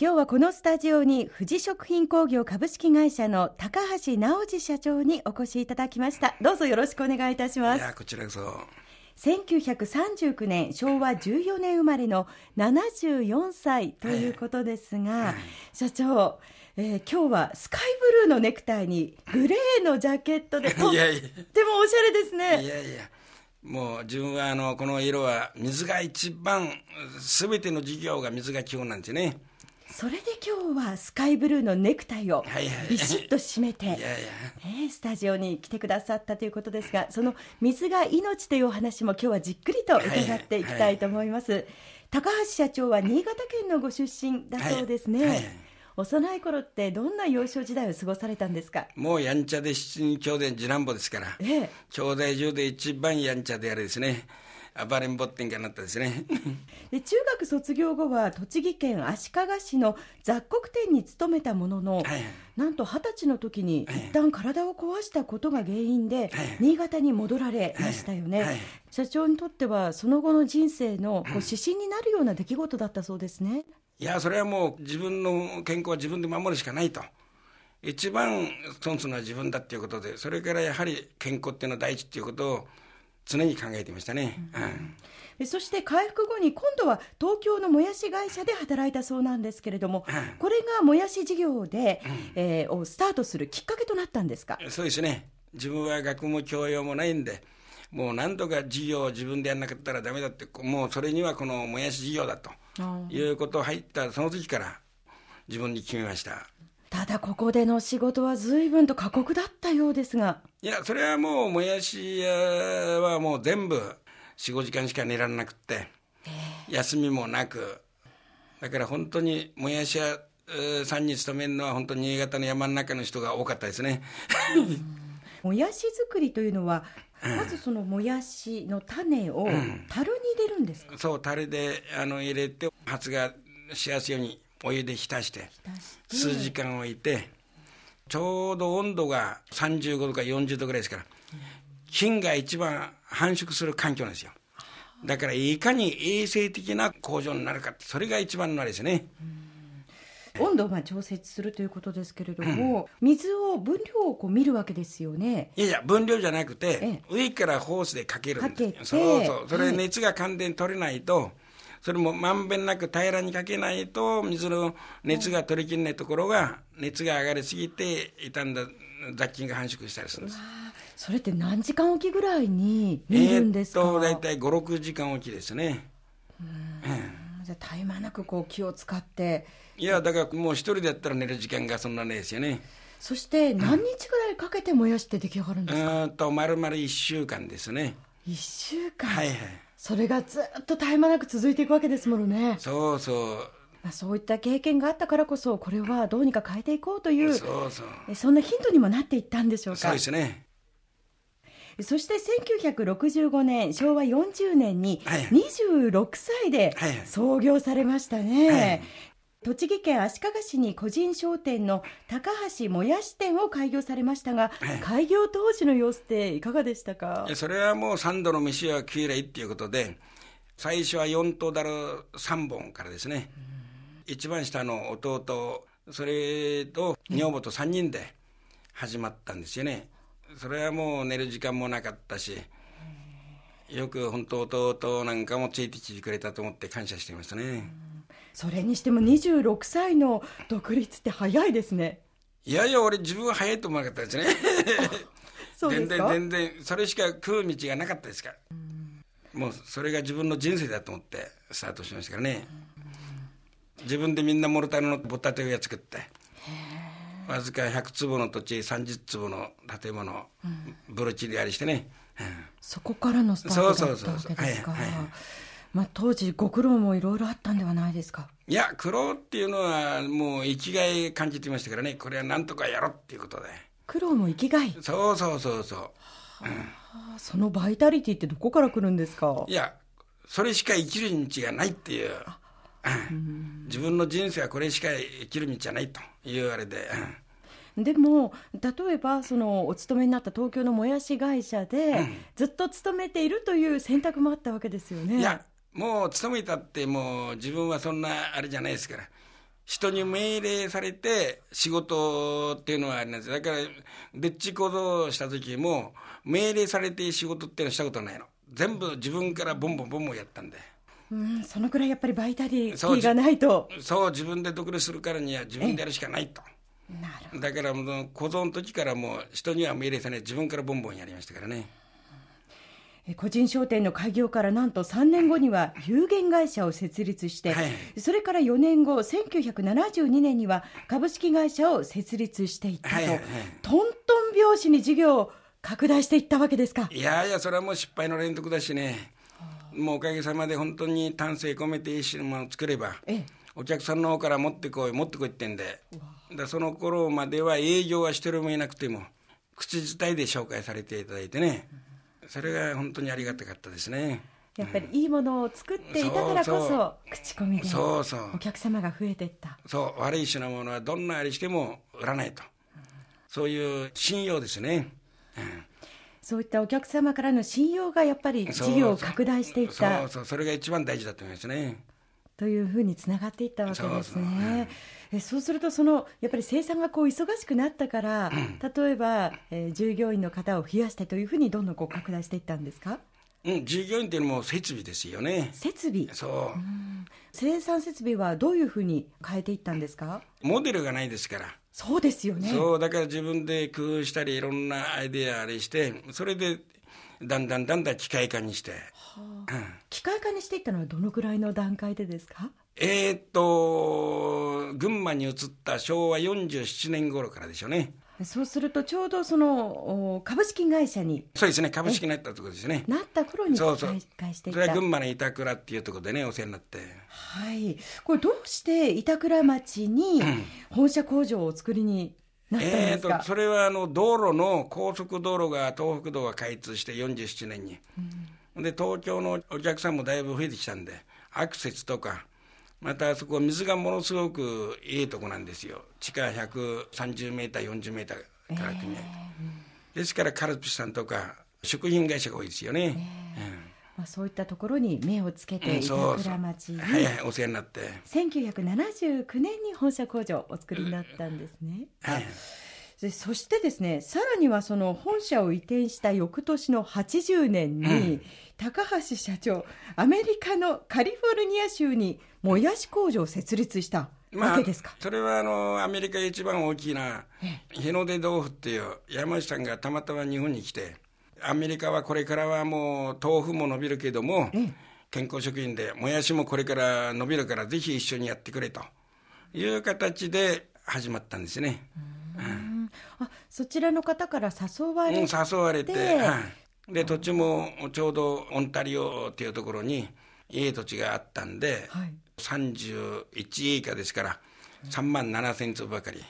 今日はこのスタジオに富士食品工業株式会社の高橋直司社長にお越しいただきました。どうぞよろしくお願いいたします。いやこちらこそ。1939年昭和14年生まれの74歳ということですが、社長、えー、今日はスカイブルーのネクタイにグレーのジャケットで とってもおしゃれですね。いやいや。もう自分はあのこの色は水が一番すべての事業が水が基本なんですねそれで今日はスカイブルーのネクタイをビシッと締めて、スタジオに来てくださったということですがその水が命というお話も今日はじっくりと伺っていきたいと思います、はいはい、高橋社長は新潟県のご出身だそうですね、はい幼い頃ってどんな幼少時代を過ごされたんですか？もうやんちゃで七人兄弟次男坊ですから、ええ、兄弟中で一番やんちゃであれですね暴れん坊ってんかなったですね。で中学卒業後は栃木県足利市の雑穀店に勤めたものの、はい、なんと二十歳の時に一旦体を壊したことが原因で、新潟に戻られましたよね、はいはい、社長にとってはその後の人生のこう指針になるような出来事だったそうですね。いやそれはもう自分の健康は自分で守るしかないと。一番損するのは自分だっていうことでそれからやはり健康っていうのは第一っていうことを常に考えてましたね、うん、そして回復後に今度は東京のもやし会社で働いたそうなんですけれども、これがもやし事業で、うん、えー、をスタートするきっかけとなったんですか？そうですね。自分は学も教養もないんでもう何とか事業を自分でやらなかったらだめだってもうそれにはこのもやし事業だということを入ったその時から自分に決めましたただここでの仕事は随分と過酷だったようですが。いやそれはもうもやし屋はもう全部45時間しか寝られなくって休みもなく。だから本当にもやし屋さんに勤めるのは本当に新潟の山の中の人が多かったですね。もやし作りというのはまずそのもやしの種を樽に入れるんですか、うん、そう樽であの入れて発芽しやすいようにお湯で浸して数時間置いてちょうど温度が35度か40度ぐらいですから菌が一番繁殖する環境なんですよ。だからいかに衛生的な工場になるかそれが一番のあれですね、温度をまあ調節するということですけれども、うん、水を分量をこう見るわけですよね。いやいや分量じゃなくて上からホースでかけるんですそうそう。それ熱が完全に取れないと、はいそれもまんべんなく平らにかけないと水の熱が取りきれないところが熱が上がりすぎて傷んだ雑菌が繁殖したりするんです。それって何時間おきぐらいに見るんですか、えー、っと大体56時間おきですね。じゃあ絶え間なくこう気を使って。いやだからもう一人でやったら寝る時間がそんなねですよね。そして何日ぐらいかけて燃やして出来上がるんですか、うんと丸々1週間ですね。1週間。はいはいそれがずっと絶え間なく続いていくわけですものね。そうそう。まあ、そういった経験があったからこそこれはどうにか変えていこうというそうそう。そんなヒントにもなっていったんでしょうか。そうですね。そして1965年昭和40年に26歳で創業されましたね、はいはい栃木県足利市に個人商店の高橋もやし店を開業されましたが、はい、開業当時の様子っていかがでしたか？それはもう3度の飯はきれいっていうことで最初は4頭だる3本からですね。一番下の弟それと女房と3人で始まったんですよね。それはもう寝る時間もなかったしよく本当弟なんかもついてきてくれたと思って感謝していましたね。それにしても26歳の独立って早いですね。いやいや俺自分は早いと思わなかったですね。全然全然それしか食う道がなかったですから。もうそれが自分の人生だと思ってスタートしましたからね。自分でみんなモルタルのぼったてを作って。わずか100坪の土地30坪の建物、うん、ブルチリアリしてね、うん、そこからのスタートだったわけですか、はいはいまあ、当時ご苦労もいろいろあったんではないですか？いや苦労っていうのはもう生きがい感じてましたからね。これはなんとかやろうっていうことで。苦労も生きがい？そうそうそうそう、うん、そのバイタリティってどこから来るんですか？いやそれしか生きる道がないっていう、うん、自分の人生はこれしか生きる道じゃないというあれで、うん、でも例えばそのお勤めになった東京のもやし会社で、ずっと勤めているという選択もあったわけですよね。いやもう勤めたってもう自分はそんなあれじゃないですから。人に命令されて仕事っていうのはあります。だからでっち行動した時も命令されて仕事っていうのはしたことないの。全部自分からボンボンボンボンやったんで。うんそのくらいやっぱりバイタリティがないと。そう自分で独立するからには自分でやるしかないと。だからもう小僧の時からもう人には命令されない。自分からボンボンやりましたからね個人商店の開業からなんと3年後には有限会社を設立して、はい、それから4年後1972年には株式会社を設立していったと、はいはいはい、トントン拍子に事業を拡大していったわけですか。いやいやそれはもう失敗の連続だしね。もうおかげさまで本当に丹精込めていいものを作れば、お客さんの方から持ってこい持ってこいってんで。だその頃までは営業は一人もいなくても口伝いで紹介されていただいてね、うんそれが本当にありがたかったですね。やっぱりいいものを作っていたからこそ、口コミでお客様が増えていった。そう。悪い品物はどんなありしても売らないと、そういう信用ですね、うん、そういったお客様からの信用がやっぱり事業を拡大していった。そうそう。それが一番大事だと思いますねというふうにつながっていったわけですね。そうそうするとそのやっぱり生産がこう忙しくなったから、うん、例えば、えー、従業員の方を増やしてというふうにどんどんこう拡大していったんですか？うん、従業員っていうのも設備ですよね。設備？そう。う生産設備はどういうふうに変えていったんですか？モデルがないですから。そうですよね。そう、だから自分で工夫したり、いろんなアイデアあれして、それでだんだんだんだん機械化にして、はあ。うん、機械化にしていったのはどのくらいの段階でですか？えー、っと群馬に移った昭和47年頃からでしょうね。そうするとちょうどその株式会社に。そうですね。株式になったところですね。なった頃にそうそう。それは群馬の板倉っていうところでねお世話になって。はい。これどうして板倉町に本社工場を作りにえーと、それはあの道路の高速道路が東北道が開通して47年に、うん、で東京のお客さんもだいぶ増えてきたんでアクセスとかまたそこ水がものすごくいいとこなんですよ。地下130メーター40メーターから組合、えー、ですからカルピスさんとか食品会社が多いですよね、えー、うんまあ、そういったところに目をつけて、板倉町に、はいはい、お世話になって。1979年に本社工場をお作りになったんですね。はい、でそしてですねさらにはその本社を移転した翌年の80年に、うん、高橋社長アメリカのカリフォルニア州にもやし工場を設立したわけですか、まあ、それはあのアメリカ一番大きな日の出豆腐っていう山内さんがたまたま日本に来てアメリカはこれからはもう豆腐も伸びるけども、健康食品でもやしもこれから伸びるからぜひ一緒にやってくれという形で始まったんですね。うん、あそちらの方から誘われて、うん、誘われて、はい、で土地もちょうどオンタリオっていうところにいい土地があったんで、はい、31以下ですから3万7千坪ばかり。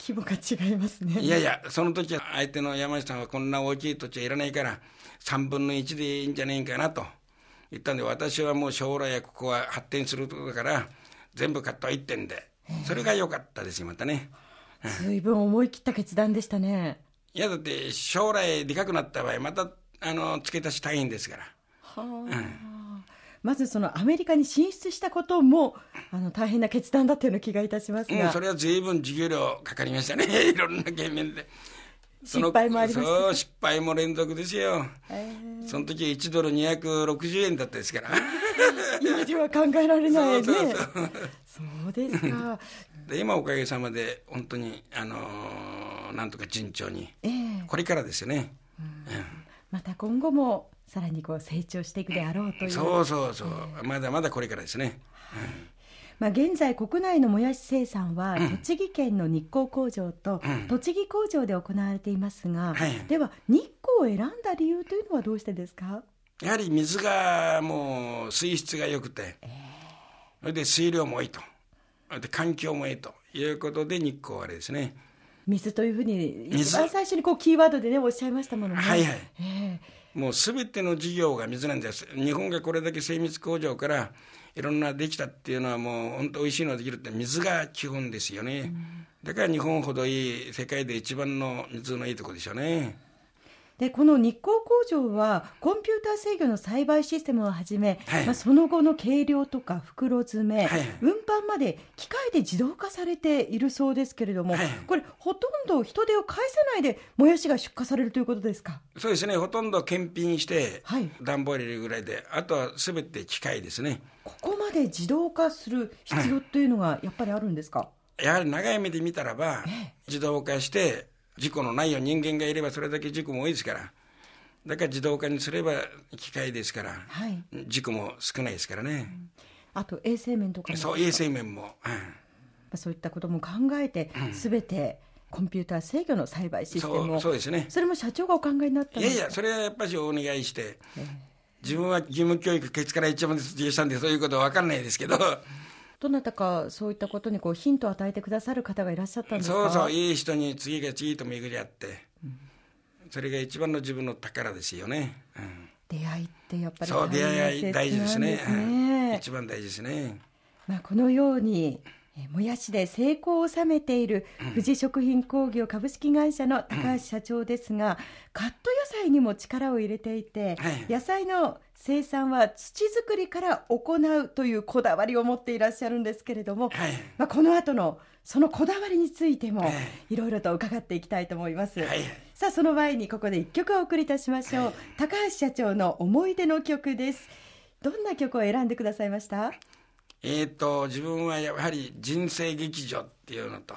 規模が違いますね。いやいやその時は相手の山下さんはこんな大きい土地はいらないから3分の1でいいんじゃないかなと。言ったんで私はもう将来はここは発展するところだから全部買った一点でそれが良かったですよまたね。随分思い切った決断でしたね。いやだって将来でかくなった場合またあの付け足し大変ですから。はあ、うんまずそのアメリカに進出したこともあの大変な決断だったような気がいたしますが、うん、それは随分授業料かかりましたね。いろんな懸面で。失敗もありましそう失敗も連続ですよ、えー、その時1ドル260円だったですから。今では考えられないね。そうそうですか。で今おかげさまで本当にあのー、なんとか順調に、えー、これからですよね、うん、うん、また今後もさらにこう成長していくであろうという。そうそうそう、えー、まだまだこれからですね、うんまあ、現在、国内のもやし生産は、栃木県の日光工場と、栃木工場で行われていますが、はい、では、日光を選んだ理由というのはどうしてですか？やはり水がもう水質が良くて、えー、それで水量もいいと、で環境もいいということで、日光はあれですね。水というふうに、一番最初にこうキーワードでね、おっしゃいましたものね。はいはい。えーもうすべての事業が水なんです。日本がこれだけ精密工場からいろんなできたっていうのはもう本当おいしいのができるって水が基本ですよね。だから日本ほどいい世界で一番の水のいいとこでしょうね。でこの日光工場はコンピューター制御の栽培システムをはじめ、はい、まあ、その後の計量とか袋詰め、はい、運搬まで機械で自動化されているそうですけれども、はい、これほとんど人手を介さないでもやしが出荷されるということですか？そうですね。ほとんど検品して、段ボール入れるぐらいであとはすべて機械ですね。ここまで自動化する必要というのがやっぱりあるんですか、やはり長い目で見たらば、自動化して事故のないよう人間がいればそれだけ事故も多いですから。だから自動化にすれば機械ですから、はい、事故も少ないですからね。うん、あと衛生面とかそう衛生面も、うん、そういったことも考えて、す、べ、てコンピューター制御の栽培システムを。そうですね。それも社長がお考えになったいやいやそれはやっぱりお願いして、えー、自分は義務教育ケツから一番卒業したんでそういうことは分かんないですけどどなたかそういったことにこうヒントを与えてくださる方がいらっしゃったんですか？そうそういい人に次が次と巡り合って、うん、それが一番の自分の宝ですよね、うん、出会いってやっぱりそう出会い大事ですね、ね、一番大事ですね、まあ、このようにもやしで成功を収めている富士食品工業株式会社の高橋社長ですが、カット野菜にも力を入れていて、野菜の生産は土作りから行うというこだわりを持っていらっしゃるんですけれども、まあ、この後のそのこだわりについてもいろいろと伺っていきたいと思います、さあその前にここで1曲お送りいたしましょう、高橋社長の思い出の曲です。どんな曲を選んでくださいました？えーと、自分はやはり人生劇場っていうのと。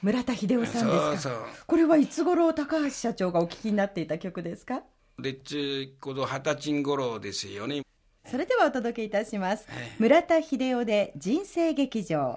村田秀夫さんですか？これはいつ頃高橋社長がお聞きになっていた曲ですか？でっちこの二十歳頃ですよね。それではお届けいたします、はい、村田秀夫で人生劇場